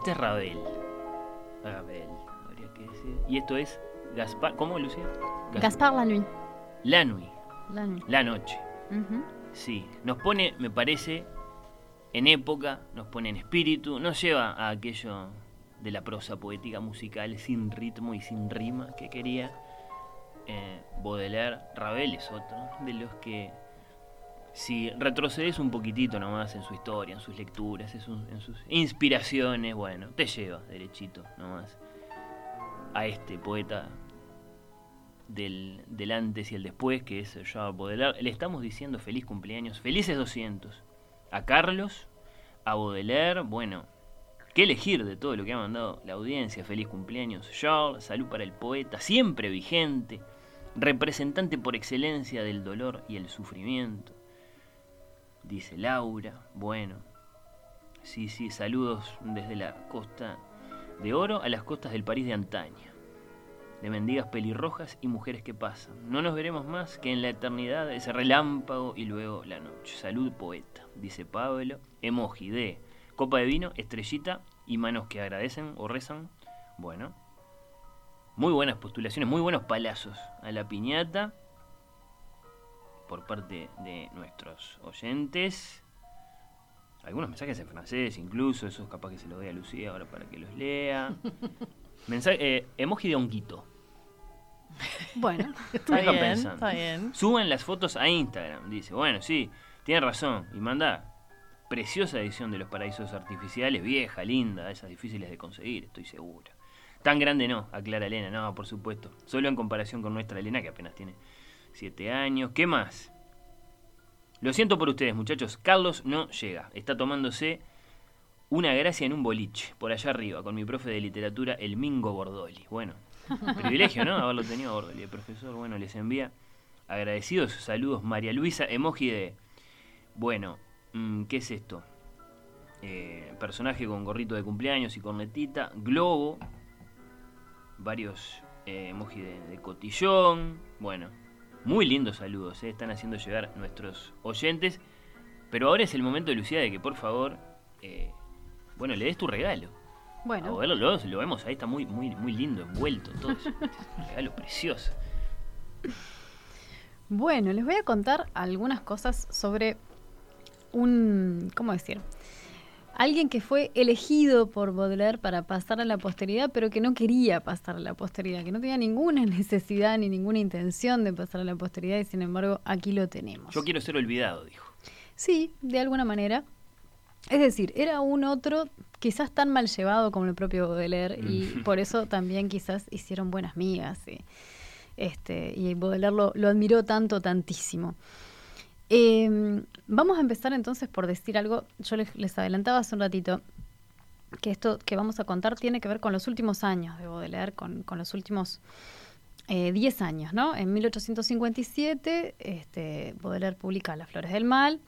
Este es Ravel. Ravel, habría que decir. Y esto es Gaspar. ¿Cómo, Lucía? Gas- Gaspar la nuit. La nuit, La nuit. la noche. Sí, nos pone, me parece, en época, nos pone en espíritu, nos lleva a aquello de la prosa poética musical sin ritmo y sin rima que quería eh, Baudelaire. Ravel es otro de los que, si retrocedes un poquitito nomás en su historia, en sus lecturas, en sus, inspiraciones, bueno, te lleva derechito nomás a este poeta del, antes y el después, que es Charles Baudelaire. Le estamos diciendo feliz cumpleaños, felices 200. A Carlos, a Baudelaire, bueno, qué elegir de todo lo que ha mandado la audiencia. Feliz cumpleaños, Charles, salud para el poeta, siempre vigente, representante por excelencia del dolor y el sufrimiento. Dice Laura, bueno, sí, sí, saludos desde la costa de oro a las costas del París de antaño de mendigas pelirrojas y mujeres que pasan. No nos veremos más que en la eternidad ese relámpago y luego la noche. Salud poeta, dice Pablo. Emoji de copa de vino, estrellita y manos que agradecen o rezan. Bueno, muy buenas postulaciones, muy buenos palazos a la piñata por parte de nuestros oyentes. Algunos mensajes en francés, incluso, esos capaz que se los doy a Lucía ahora para que los lea. Mensaje, eh, emoji de honguito. Bueno, Está bien, pensando. está bien. Suban las fotos a Instagram. Dice, bueno, sí, tiene razón. Y manda preciosa edición de los paraísos artificiales, vieja, linda, esas difíciles de conseguir, estoy seguro. Tan grande no, aclara Elena, no, por supuesto. Solo en comparación con nuestra Elena, que apenas tiene 7 años. ¿Qué más? Lo siento por ustedes, muchachos. Carlos no llega. Está tomándose una gracia en un boliche, por allá arriba, con mi profe de literatura, el Mingo Bordoli. Bueno, privilegio, ¿no? Haberlo tenido a Bordoli. El profesor, bueno, les envía agradecidos saludos. María Luisa, emoji de. Bueno, mm, ¿qué es esto? Eh, personaje con gorrito de cumpleaños y cornetita. Globo. Varios eh, emoji de, de cotillón. Bueno, muy lindos saludos, eh, están haciendo llegar nuestros oyentes. Pero ahora es el momento, Lucía, de que por favor, eh, bueno, le des tu regalo. A bueno. verlo, lo, lo vemos ahí, está muy, muy, muy lindo, envuelto, todo eso. Un regalo precioso. Bueno, les voy a contar algunas cosas sobre un, ¿cómo decir? Alguien que fue elegido por Baudelaire para pasar a la posteridad, pero que no quería pasar a la posteridad, que no tenía ninguna necesidad ni ninguna intención de pasar a la posteridad y sin embargo aquí lo tenemos. Yo quiero ser olvidado, dijo. Sí, de alguna manera. Es decir, era un otro quizás tan mal llevado como el propio Baudelaire y Mm. por eso también quizás hicieron buenas migas. Y, este, y Baudelaire lo, lo admiró tanto, tantísimo. Eh, vamos a empezar entonces por decir algo. Yo les, adelantaba hace un ratito que esto que vamos a contar tiene que ver con los últimos años de Baudelaire, con, los últimos eh, 10 años, ¿no? En 1857, este, Baudelaire publica Las Flores del Mal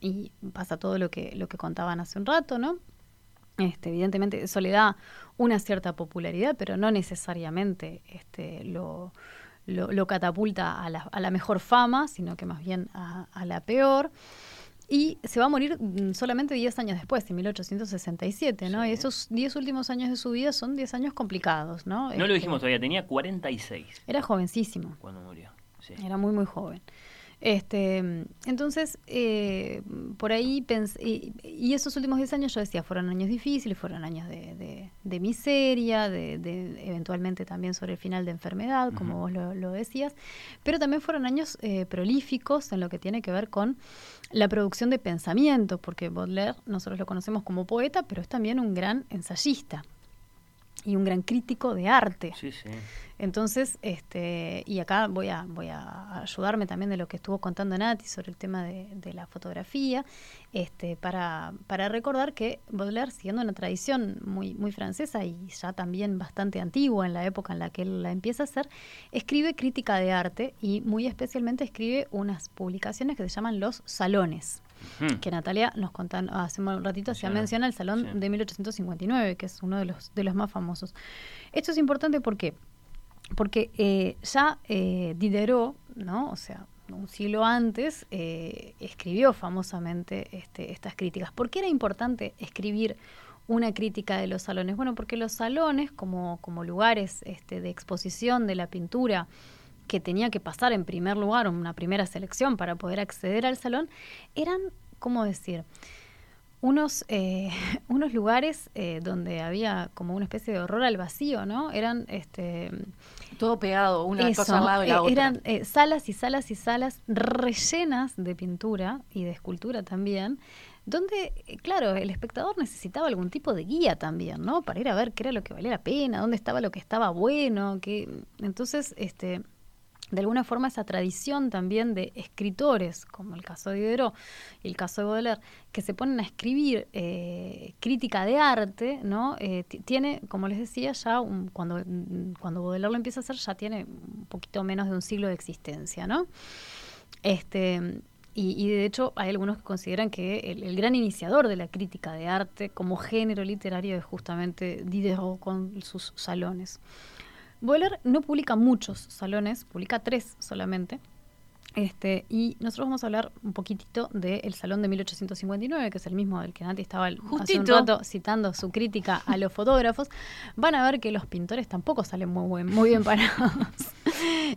y pasa todo lo que, lo que contaban hace un rato, ¿no? Este, evidentemente eso le da una cierta popularidad, pero no necesariamente este, lo, lo, lo catapulta a la, a la mejor fama, sino que más bien a, a la peor. Y se va a morir mm, solamente 10 años después, en 1867, ¿no? Sí. Y esos 10 últimos años de su vida son 10 años complicados, ¿no? No lo Este, dijimos todavía, tenía 46 Era jovencísimo. cuando murió. Sí. Era muy, muy joven. Este, entonces, eh, por ahí pensé, y, y esos últimos 10 años yo decía, fueron años difíciles, fueron años de, de- de miseria, de, de- eventualmente también sobre el final de enfermedad, como vos lo, lo decías, pero también fueron años eh, prolíficos en lo que tiene que ver con la producción de pensamiento, porque Baudelaire nosotros lo conocemos como poeta, pero es también un gran ensayista y un gran crítico de arte. Sí, sí. Entonces, este, y acá voy a, voy a ayudarme también de lo que estuvo contando Nati sobre el tema de, de la fotografía, este, para, para recordar que Baudelaire, siguiendo una tradición muy, muy francesa y ya también bastante antigua en la época en la que él la empieza a hacer, escribe crítica de arte y muy especialmente escribe unas publicaciones que se llaman Los Salones Que Natalia nos contó hace un ratito, se Menciona. menciona el Salón Sí. de 1859, que es uno de los, de los más famosos. Esto es importante ¿por qué? porque eh, ya eh, Diderot, ¿no? o sea, un siglo antes, eh, escribió famosamente este, estas críticas. ¿Por qué era importante escribir una crítica de los salones? Bueno, porque los salones, como, como lugares este, de exposición de la pintura, que tenía que pasar en primer lugar, una primera selección para poder acceder al salón, eran, ¿cómo decir? Unos, eh, unos lugares eh, donde había como una especie de horror al vacío, ¿no? Eran este todo pegado, una cosa al lado de la eh, otra. Eran salas y salas y salas rellenas de pintura y de escultura también, donde, claro, el espectador necesitaba algún tipo de guía también, ¿no? Para ir a ver qué era lo que valía la pena, dónde estaba lo que estaba bueno, que entonces, este, de alguna forma esa tradición también de escritores, como el caso de Diderot y el caso de Baudelaire, que se ponen a escribir eh, crítica de arte, ¿no? Eh, tiene, como les decía, ya cuando, cuando Baudelaire lo empieza a hacer, ya tiene un poquito menos de un siglo de existencia, ¿no? Este, y, de hecho hay algunos que consideran que el, el, gran iniciador de la crítica de arte como género literario es justamente Diderot con sus salones. Boiler no publica muchos salones, publica tres solamente. Este, y nosotros vamos a hablar un poquitito del Salón de 1859, que es el mismo del que Nati estaba hace un rato citando su crítica a los fotógrafos. Van a ver que los pintores tampoco salen muy, muy bien parados.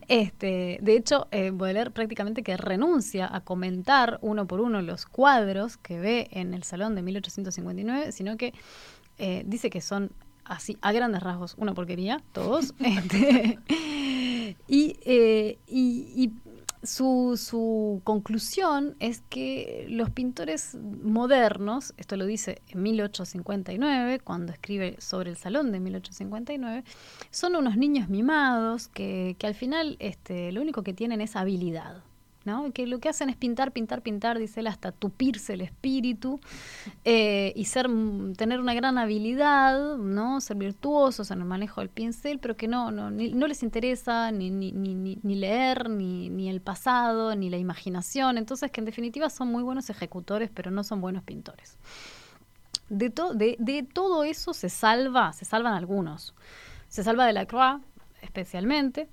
Este, de hecho, eh, Baudelaire prácticamente que renuncia a comentar uno por uno los cuadros que ve en el Salón de 1859, sino que eh, dice que son así, a grandes rasgos, una porquería, todos. este, y, eh, y, su, su, conclusión es que los pintores modernos, esto lo dice en 1859, cuando escribe sobre el salón de 1859, son unos niños mimados que, que al final este, lo único que tienen es habilidad. ¿No? Que lo que hacen es pintar, pintar, pintar, dice él, hasta tupirse el espíritu eh, y ser, mm, tener una gran habilidad, ¿no? Ser virtuosos en el manejo del pincel, pero que no, no, no les interesa ni, ni, ni, leer, ni, ni el pasado, ni la imaginación. Entonces, que en definitiva son muy buenos ejecutores, pero no son buenos pintores. De, de, de todo eso se salva, se salvan algunos. Se salva de la Croix, especialmente.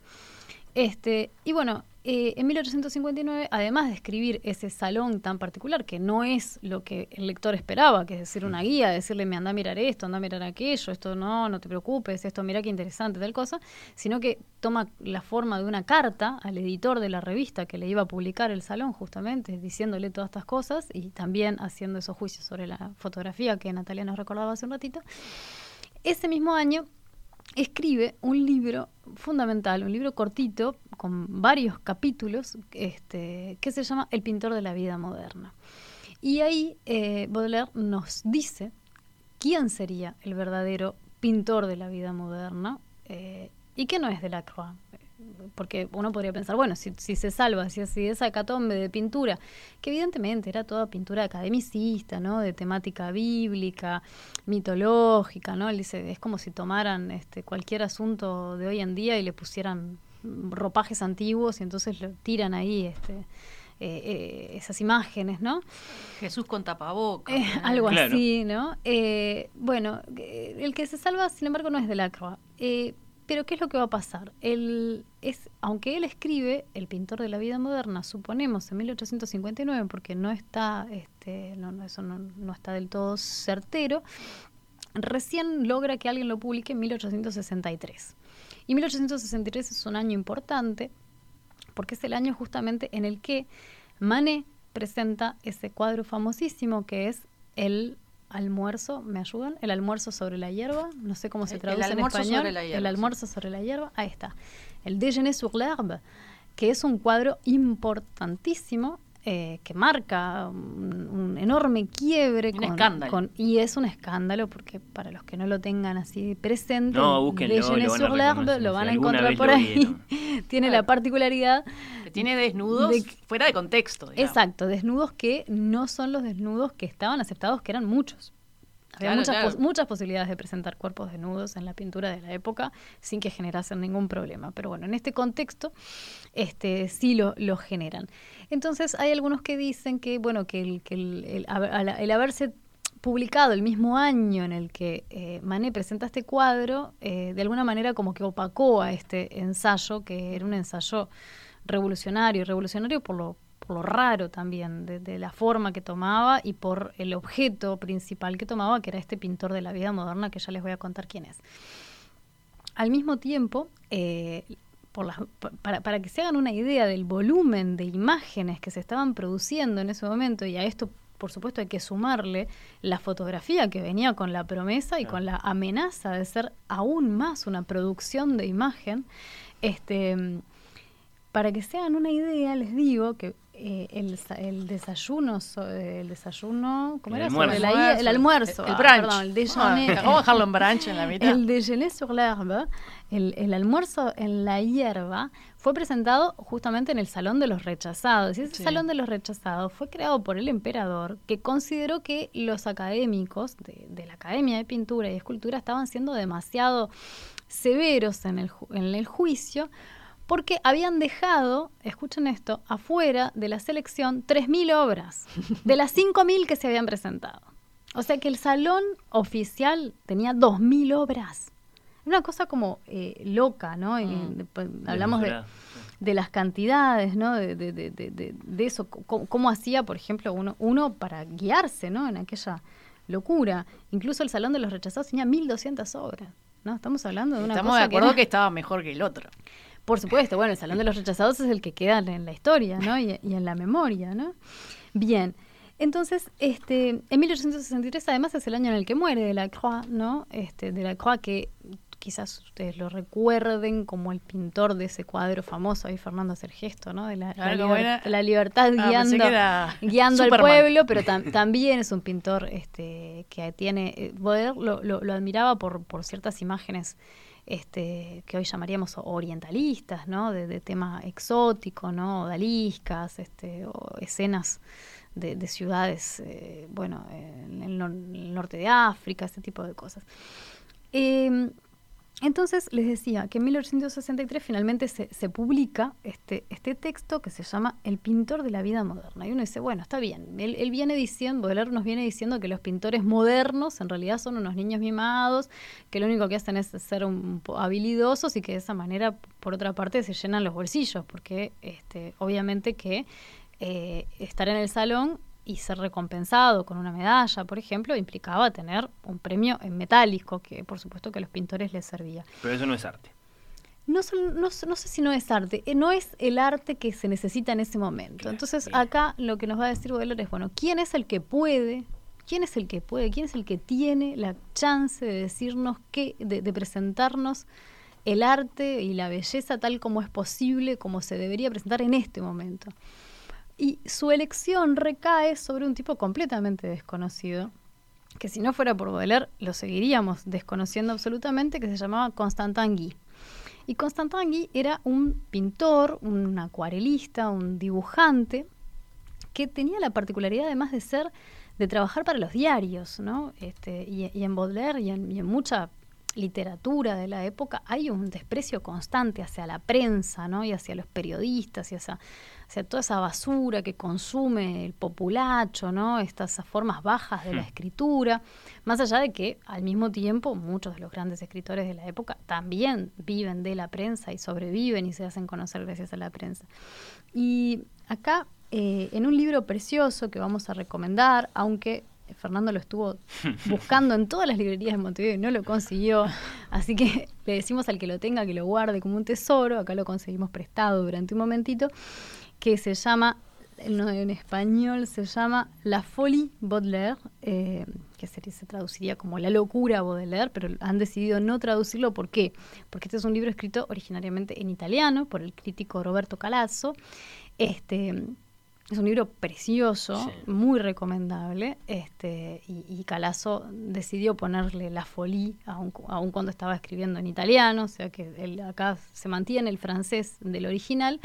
Este, y bueno, eh, en 1859, además de escribir ese salón tan particular, que no es lo que el lector esperaba, que es decir, una guía, decirle, me anda a mirar esto, anda a mirar aquello, esto no, no te preocupes, esto mira qué interesante, tal cosa, sino que toma la forma de una carta al editor de la revista que le iba a publicar el salón, justamente, diciéndole todas estas cosas y también haciendo esos juicios sobre la fotografía que Natalia nos recordaba hace un ratito. Ese mismo año escribe un libro fundamental, un libro cortito con varios capítulos, este, que se llama El pintor de la vida moderna. Y ahí eh, Baudelaire nos dice quién sería el verdadero pintor de la vida moderna eh, y que no es de la Croix porque uno podría pensar, bueno, si, se salva, si, si esa hecatombe de pintura, que evidentemente era toda pintura academicista, ¿no? De temática bíblica, mitológica, ¿no? dice, es como si tomaran este, cualquier asunto de hoy en día y le pusieran ropajes antiguos y entonces lo tiran ahí, este, eh, eh, esas imágenes, ¿no? Jesús con tapabocas. Eh, algo así, ¿no? bueno, el que se salva, sin embargo, no es de la Croix. Pero ¿qué es lo que va a pasar? Él es, aunque él escribe El pintor de la vida moderna, suponemos en 1859, porque no está, este, no, eso no, no está del todo certero, recién logra que alguien lo publique en 1863. Y 1863 es un año importante porque es el año justamente en el que Manet presenta ese cuadro famosísimo que es el almuerzo, ¿me ayudan? El almuerzo sobre la hierba, no sé cómo se traduce en español. el almuerzo sobre la hierba, ahí está. El déjeuner sur l'herbe, que es un cuadro importantísimo eh, que marca un, enorme quiebre. Un escándalo. y es un escándalo porque para los que no lo tengan así presente, no, sur l'herbe lo van a encontrar por ahí. Tiene la particularidad... Que tiene desnudos fuera de contexto. Exacto, desnudos que no son los desnudos que estaban aceptados, que eran muchos. Había muchas, muchas posibilidades de presentar cuerpos desnudos en la pintura de la época sin que generasen ningún problema. Pero bueno, en este contexto este, sí lo, lo generan. Entonces hay algunos que dicen que, bueno, que el, que el, haberse publicado el mismo año en el que eh, Manet presenta este cuadro, eh, de alguna manera como que opacó a este ensayo, que era un ensayo revolucionario, revolucionario por lo lo raro también de, la forma que tomaba y por el objeto principal que tomaba, que era este pintor de la vida moderna, que ya les voy a contar quién es. Al mismo tiempo, eh, para, para, que se hagan una idea del volumen de imágenes que se estaban produciendo en ese momento, y a esto por supuesto hay que sumarle la fotografía que venía con la promesa y con la amenaza de ser aún más una producción de imagen. Este, para que se hagan una idea, les digo que eh, el, el, desayuno, el desayuno, ¿cómo el era? Almuerzo. el, almuerzo, el, brunch. perdón, el déjeuner. dejarlo en brunch en la mitad. El déjeuner sur l'herbe, el, almuerzo en la hierba, fue presentado justamente en el Salón de los Rechazados. Y ese Salón de los Rechazados fue creado por el emperador, que consideró que los académicos de, de la Academia de Pintura y Escultura estaban siendo demasiado severos en el, en el juicio porque habían dejado, escuchen esto, afuera de la selección 3.000 obras, de las 5.000 que se habían presentado. O sea que el salón oficial tenía 2.000 obras. Una cosa como eh, loca, ¿no? Mm. hablamos de, de, las cantidades, ¿no? De, de, de eso, cómo, hacía, por ejemplo, uno, uno para guiarse, ¿no? En aquella locura. Incluso el Salón de los Rechazados tenía 1.200 obras, ¿no? Estamos hablando de una Estamos cosa de acuerdo que, que estaba mejor que el otro. Por supuesto, bueno, el Salón de los Rechazados es el que queda en la historia, ¿no? Y, en la memoria, ¿no? Bien. Entonces, este, en 1863 además es el año en el que muere de la Croix, ¿no? Este, de la Croix que quizás ustedes lo recuerden como el pintor de ese cuadro famoso, ahí Fernando hace el gesto, ¿no? De la, la, libertad ah, guiando, guiando al pueblo, pero también es un pintor este, que tiene, eh, lo, lo, lo, admiraba por, por ciertas imágenes este, que hoy llamaríamos orientalistas, ¿no? De, tema exótico, ¿no? Odaliscas, este, o escenas de, ciudades, eh, bueno, en el, norte de África, ese tipo de cosas. Em, entonces les decía que en 1863 finalmente se, se, publica este, este texto que se llama El pintor de la vida moderna. Y uno dice, bueno, está bien. Él, viene diciendo, Baudelaire nos viene diciendo que los pintores modernos en realidad son unos niños mimados, que lo único que hacen es ser un, habilidosos y que de esa manera, por otra parte, se llenan los bolsillos, porque este, obviamente que eh, estar en el salón y ser recompensado con una medalla, por ejemplo, implicaba tener un premio en metálico, que por supuesto que a los pintores les servía. Pero eso no es arte. No, no, sé si no es arte, eh, no es el arte que se necesita en ese momento. Entonces acá lo que nos va a decir Baudelaire es, bueno, ¿quién es el que puede? ¿Quién es el que puede? ¿Quién es el que tiene la chance de decirnos qué, de, de presentarnos el arte y la belleza tal como es posible, como se debería presentar en este momento? Y su elección recae sobre un tipo completamente desconocido, que si no fuera por Baudelaire lo seguiríamos desconociendo absolutamente, que se llamaba Constantin Guy. Y Constantin Guy era un pintor, un acuarelista, un dibujante, que tenía la particularidad además de ser, de trabajar para los diarios, ¿no? Este, y, en Baudelaire y en, y en mucha literatura de la época hay un desprecio constante hacia la prensa, ¿no? Y hacia los periodistas y hacia sea, toda esa basura que consume el populacho, ¿no? Estas formas bajas de la hmm. escritura, más allá de que al mismo tiempo muchos de los grandes escritores de la época también viven de la prensa y sobreviven y se hacen conocer gracias a la prensa. Y acá, eh, en un libro precioso que vamos a recomendar, aunque Fernando lo estuvo buscando en todas las librerías de Montevideo y no lo consiguió. Así que le decimos al que lo tenga que lo guarde como un tesoro. Acá lo conseguimos prestado durante un momentito que se llama, en español se llama La Folie Baudelaire, eh, que se, se, traduciría como La locura Baudelaire, pero han decidido no traducirlo. ¿Por qué? Porque este es un libro escrito originariamente en italiano por el crítico Roberto Calazzo. Este, es un libro precioso, muy recomendable, este, y, y Calazo decidió ponerle la folie, aun, cuando estaba escribiendo en italiano, o sea que él acá se mantiene el francés del original.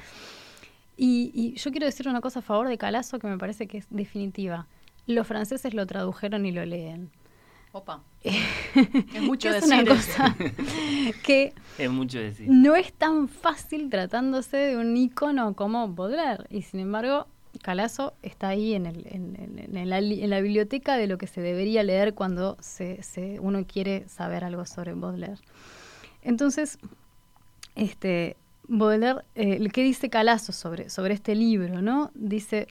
Y, yo quiero decir una cosa a favor de Calazo que me parece que es definitiva. Los franceses lo tradujeron y lo leen. Opa. es mucho es decir. Una cosa que es mucho decir. no es tan fácil tratándose de un icono como Baudelaire. Y sin embargo, Calazo está ahí en, el, en, la, en, la, biblioteca de lo que se debería leer cuando se, se, uno quiere saber algo sobre Baudelaire. Entonces, este, Baudelaire, eh, ¿qué dice Calazo sobre, sobre este libro? ¿no? Dice,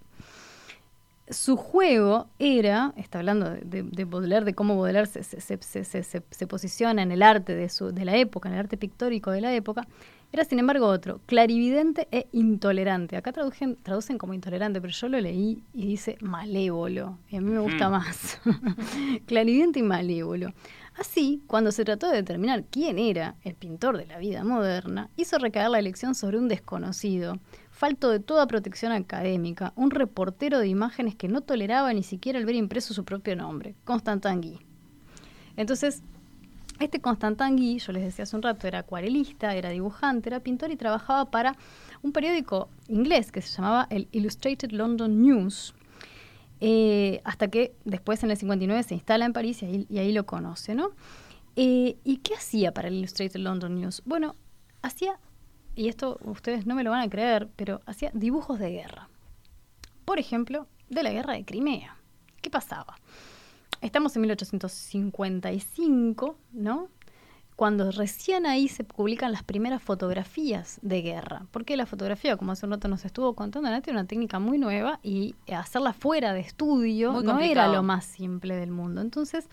su juego era, está hablando de, de Baudelaire, de cómo Baudelaire se, se, posiciona en el arte de, su, de la época, en el arte pictórico de la época, era sin embargo otro, clarividente e intolerante. Acá traducen, traducen como intolerante, pero yo lo leí y dice malévolo, y a mí me gusta más. clarividente y malévolo. Así, cuando se trató de determinar quién era el pintor de la vida moderna, hizo recaer la elección sobre un desconocido, falto de toda protección académica, un reportero de imágenes que no toleraba ni siquiera el ver impreso su propio nombre, Constantin Guy. Entonces, este Constantin Guy, yo les decía hace un rato, era acuarelista, era dibujante, era pintor y trabajaba para un periódico inglés que se llamaba el Illustrated London News, eh, hasta que después en el 59 se instala en París y ahí, lo conoce, ¿no? Eh, ¿Y qué hacía para el Illustrated London News? Bueno, hacía, y esto ustedes no me lo van a creer, pero hacía dibujos de guerra. Por ejemplo, de la guerra de Crimea. ¿Qué pasaba? Estamos en 1855, ¿no? Cuando recién ahí se publican las primeras fotografías de guerra. Porque la fotografía, como hace un rato nos estuvo contando, Nati, una técnica muy nueva y hacerla fuera de estudio no era lo más simple del mundo. Entonces,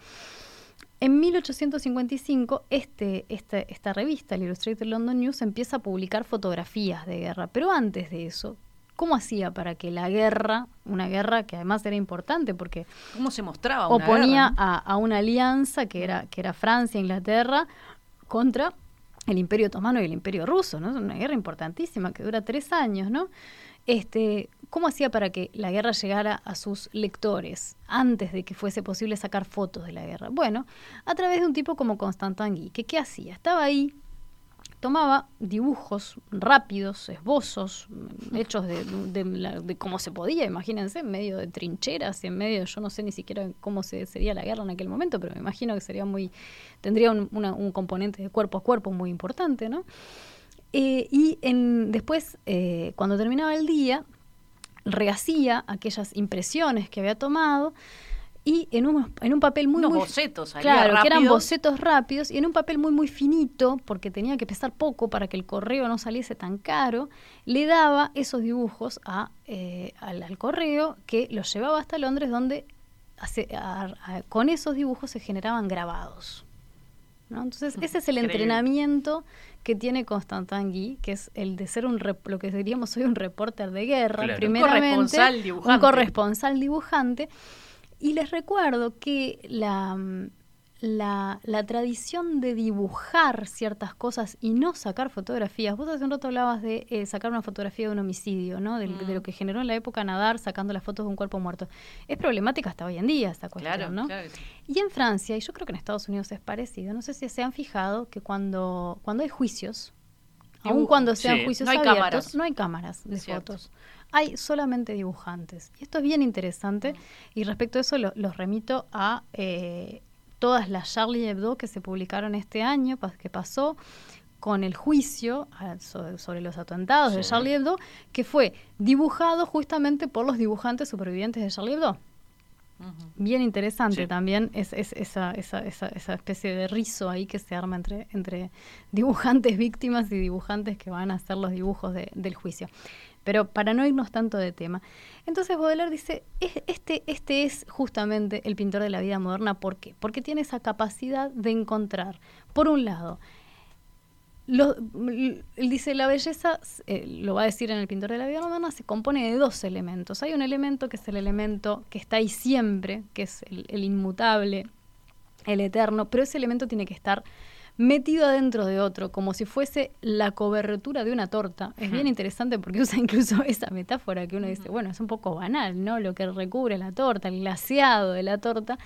en 1855, este, este, esta revista, el Illustrated London News, empieza a publicar fotografías de guerra. Pero antes de eso, ¿cómo hacía para que la guerra, una guerra que además era importante porque... ¿Cómo se mostraba? oponía a, a, una alianza que era, que era Francia, Inglaterra, contra el Imperio Otomano y el Imperio Ruso, ¿no? Es una guerra importantísima que dura tres años, ¿no? Este, ¿Cómo hacía para que la guerra llegara a sus lectores antes de que fuese posible sacar fotos de la guerra? Bueno, a través de un tipo como Constantin Guy, que ¿qué hacía? Estaba ahí tomaba dibujos rápidos, esbozos, hechos de, de, cómo se podía, imagínense, en medio de trincheras y en medio, yo no sé ni siquiera cómo se, sería la guerra en aquel momento, pero me imagino que sería muy, tendría un, un componente de cuerpo a cuerpo muy importante, ¿no? Eh, y en, después, eh, cuando terminaba el día, rehacía aquellas impresiones que había tomado, y en un, en un papel muy... Unos muy, bocetos, Claro, que eran bocetos rápidos y en un papel muy, muy finito, porque tenía que pesar poco para que el correo no saliese tan caro, le daba esos dibujos a, eh, al, correo que los llevaba hasta Londres donde con esos dibujos se generaban grabados. ¿no? Entonces, ese es el entrenamiento que tiene Constantin Guy, que es el de ser un lo que diríamos hoy un reporter de guerra, primeramente, un corresponsal dibujante. Un corresponsal dibujante y les recuerdo que la, la, la, tradición de dibujar ciertas cosas y no sacar fotografías. Vos hace un rato hablabas de eh, sacar una fotografía de un homicidio, ¿no? De, lo mm. que generó en la época nadar sacando las fotos de un cuerpo muerto. Es problemática hasta hoy en día esta cuestión, ¿no? Y en Francia, y yo creo que en Estados Unidos es parecido, no sé si se han fijado que cuando, cuando hay juicios, aun cuando sean juicios no abiertos, no hay cámaras de fotos. Hay solamente dibujantes. Y esto es bien interesante. Y respecto a eso los remito a eh, todas las Charlie Hebdo que se publicaron este año, que pasó con el juicio sobre, los atentados de Charlie Hebdo, que fue dibujado justamente por los dibujantes supervivientes de Charlie Hebdo. Bien interesante también es, esa, esa, esa, especie de rizo ahí que se arma entre, entre dibujantes víctimas y dibujantes que van a hacer los dibujos del juicio pero para no irnos tanto de tema. Entonces Baudelaire dice, este, este es justamente el pintor de la vida moderna, ¿por qué? Porque tiene esa capacidad de encontrar, por un lado, él dice, la belleza, eh, lo va a decir en el pintor de la vida moderna, se compone de dos elementos. Hay un elemento que es el elemento que está ahí siempre, que es el inmutable, el eterno, pero ese elemento tiene que estar metido adentro de otro, como si fuese la cobertura de una torta. Es bien interesante porque usa incluso esa metáfora que uno dice, bueno, es un poco banal, ¿no? Lo que recubre la torta, el glaseado de la torta,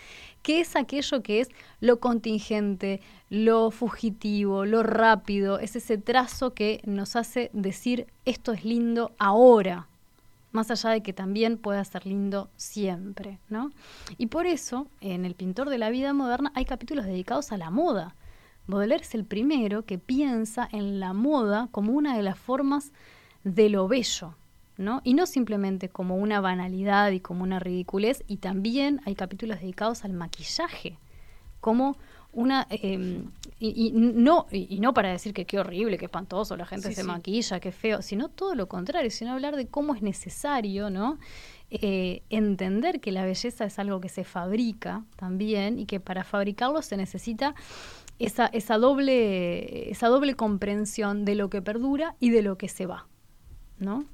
que es aquello que es lo contingente, lo fugitivo, lo rápido, es ese trazo que nos hace decir esto es lindo ahora, más allá de que también pueda ser lindo siempre, ¿no? Y por eso, en el pintor de la vida moderna hay capítulos dedicados a la moda. Baudelaire es el primero que piensa en la moda como una de las formas de lo bello, ¿no? Y no simplemente como una banalidad y como una ridiculez, y también hay capítulos dedicados al maquillaje, como una em, y, y no y, no para decir que qué horrible, qué espantoso, la gente Sí, se sí. maquilla, qué feo, sino todo lo contrario, sino hablar de cómo es necesario, ¿no? Eh, entender que la belleza es algo que se fabrica también y que para fabricarlo se necesita esa, esa doble esa doble comprensión de lo que perdura y de lo que se va, ¿no?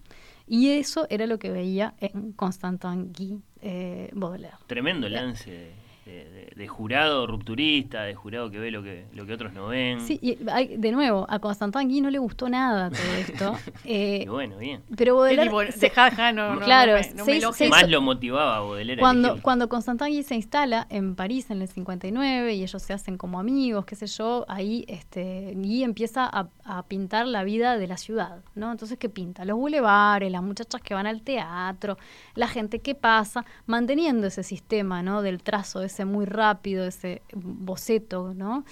Y eso era lo que veía en Constantin Guy eh, Baudelaire. Tremendo lance de, de- de- de jurado rupturista, de jurado que ve lo que, lo que otros no ven. Sí, y hay- de nuevo, a Constantin Guy no le gustó nada todo esto. eh, Y bueno, bien. pero ¿Qué Baudelaire... tipo? se- dejá, no, no, Claro, no me, no se Más lo motivaba a Baudelaire Cuando, cuando Constantin Guy se instala en París en el 59 y ellos se hacen como amigos, qué sé yo, ahí este, Guy empieza a, a pintar la vida de la ciudad, ¿no? Entonces, ¿qué pinta? Los bulevares, las muchachas que van al teatro, la gente que pasa, manteniendo ese sistema, ¿no? Del trazo ese muy rápido, ese boceto, ¿no?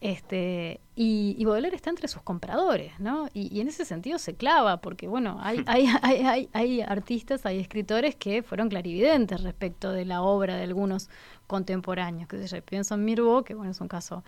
Este, y, y Baudelaire está entre sus compradores, ¿no? Y, y en ese sentido se clava, porque bueno, hay, hay, hay, hay, hay artistas, hay escritores que fueron clarividentes respecto de la obra de algunos contemporáneos. Que yo pienso en Mirbeau, que bueno, es un caso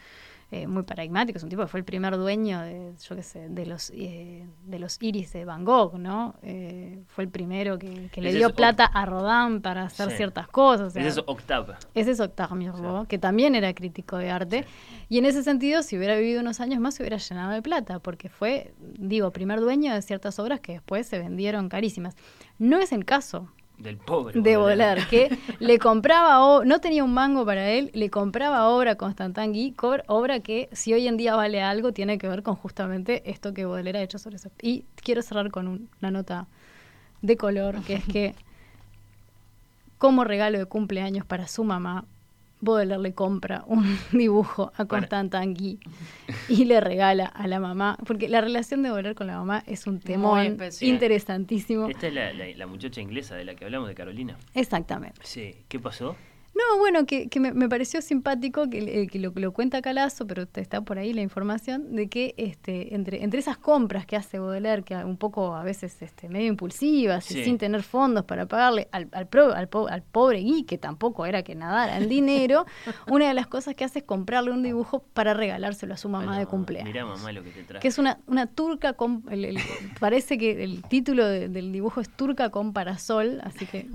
eh, muy paradigmático, es un tipo que fue el primer dueño de, yo qué sé, de los, eh, de los iris de Van Gogh, ¿no? Eh, fue el primero que, que le Ese dio plata a Rodin para hacer Sí. ciertas cosas. o sea, Es Octave. ese es Octave Mirbeau, que también era crítico de arte. Y en ese sentido, si hubiera vivido unos años más, se hubiera llenado de plata, porque fue, digo, primer dueño de ciertas obras que después se vendieron carísimas. No es el caso Del pobre. de Baudelaire, que le compraba, o- no tenía un mango para él, le compraba obra a Constantin Guy, cobra- obra que si hoy en día vale algo, tiene que ver con justamente esto que Baudelaire ha hecho sobre eso. Y quiero cerrar con un- una nota de color, que es que como regalo de cumpleaños para su mamá, Baudelaire le compra un dibujo a Para- Constantin Guy y le regala a la mamá, porque la relación de Baudelaire con la mamá es un temón interesantísimo. Esta es la, la- la muchacha inglesa de la que hablamos, de Carolina. Exactamente. Sí. ¿Qué pasó? No, bueno, que, que me, me pareció simpático que, que lo, lo cuenta Calazo, pero está por ahí la información de que este, entre, entre esas compras que hace Baudelaire, que un poco a veces este, medio impulsivas Sí. y sin tener fondos para pagarle al, al, pro- al, po- al pobre Guy, que tampoco era que nadara en dinero, una de las cosas que hace es comprarle un dibujo para regalárselo a su mamá de cumpleaños. Mirá, mamá, lo que te traje. Que es una, una turca con. el- el- parece que el título de- del dibujo es turca con parasol, así que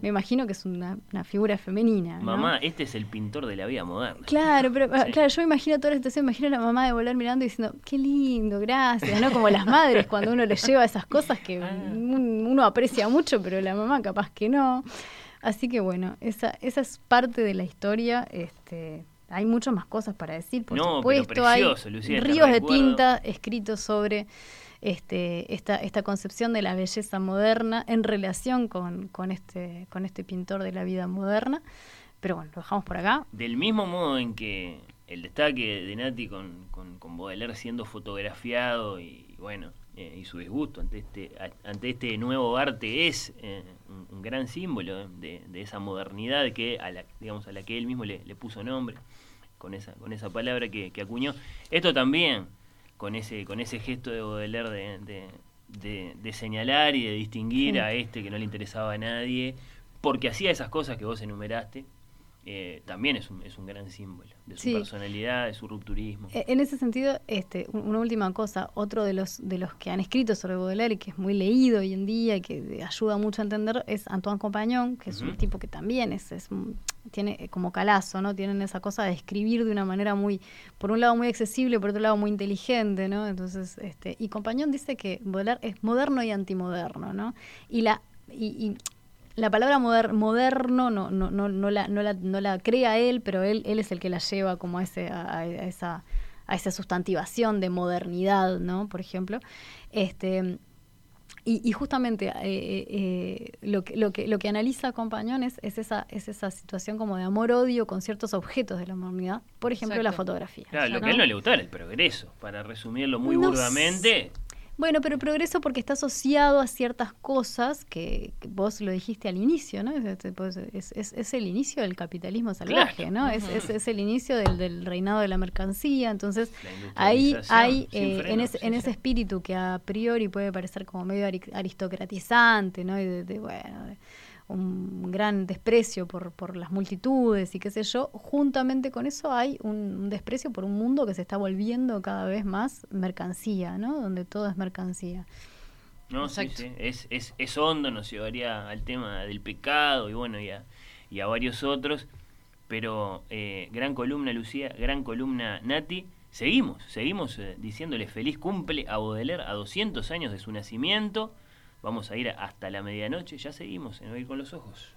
me imagino que es una, una figura femenina. ¿No? Mamá, este es el pintor de la vida moderna. Claro, pero Sí. claro, yo me imagino toda la situación, me imagino a la mamá de volar mirando y diciendo, qué lindo, gracias, ¿no? Como las madres cuando uno les lleva esas cosas que Ah. un- uno aprecia mucho, pero la mamá capaz que no. Así que bueno, esa, esa es parte de la historia. Este, hay muchas más cosas para decir, por No, supuesto. hay precioso, Lucía, te ríos de tinta escritos sobre este, esta, esta concepción de la belleza moderna en relación con, con, este, con este pintor de la vida moderna. Pero bueno, lo dejamos por acá. Del mismo modo en que el destaque de Nati con, con, con Baudelaire siendo fotografiado y bueno, eh, y su disgusto ante este, a- ante este nuevo arte es eh, un, un gran símbolo de, de esa modernidad que a la, digamos, a la que él mismo le, le puso nombre con esa, con esa palabra que, que acuñó. Esto también, con ese, con ese gesto de Baudelaire de, de, de- de señalar y de distinguir Sí. a este que no le interesaba a nadie, porque hacía esas cosas que vos enumeraste, eh, también es un, es un gran símbolo de su Sí. personalidad, de su rupturismo. Eh, En ese sentido, este, un- una última cosa, otro de los de los que han escrito sobre Baudelaire y que es muy leído hoy en día y que ayuda mucho a entender es Antoine Compagnon, que es un tipo que también es, es tiene eh, como calazo, ¿no? Tienen esa cosa de escribir de una manera muy, por un lado muy accesible, por otro lado muy inteligente, ¿no? Entonces, este, y Compagnon dice que Baudelaire es moderno y antimoderno, ¿no? Y la y, y la palabra moder- moderno no, no, no, no, la, no, la, no la crea él, pero él, él es el que la lleva como a, ese, a, a esa, a esa sustantivación de modernidad, ¿no? Por ejemplo. Este, y, y justamente eh, eh, eh, lo, que, lo, que, lo que analiza Compañón es, es, esa, es esa situación como de amor-odio con ciertos objetos de la modernidad, por ejemplo la Exacto. fotografía. Claro, lo ¿no? que a él no le gustaba era el progreso, para resumirlo muy No burdamente. Bueno, pero el progreso porque está asociado a ciertas cosas que, que vos lo dijiste al inicio, ¿no? Es, es- es- es- es el inicio del capitalismo salvaje, Claro. ¿no? Es, Ujú. es- es el inicio del, del reinado de la mercancía. Entonces, La ahí hay, eh, en, ese, sí, en sí. ese espíritu que a priori puede parecer como medio ari- aristocratizante, ¿no? Y de, de, bueno, de un gran desprecio por, por, las multitudes y qué sé yo, juntamente con eso hay un, desprecio por un mundo que se está volviendo cada vez más mercancía, ¿no? Donde todo es mercancía. No, sí, sí. Es, es, es, hondo, nos llevaría al tema del pecado y bueno, y a, y a varios otros. Pero eh, gran columna Lucía, gran columna Nati. Seguimos, seguimos eh, diciéndole feliz cumple a Baudelaire a 200 años de su nacimiento. Vamos a ir hasta la medianoche, ya seguimos en Oír con los Ojos.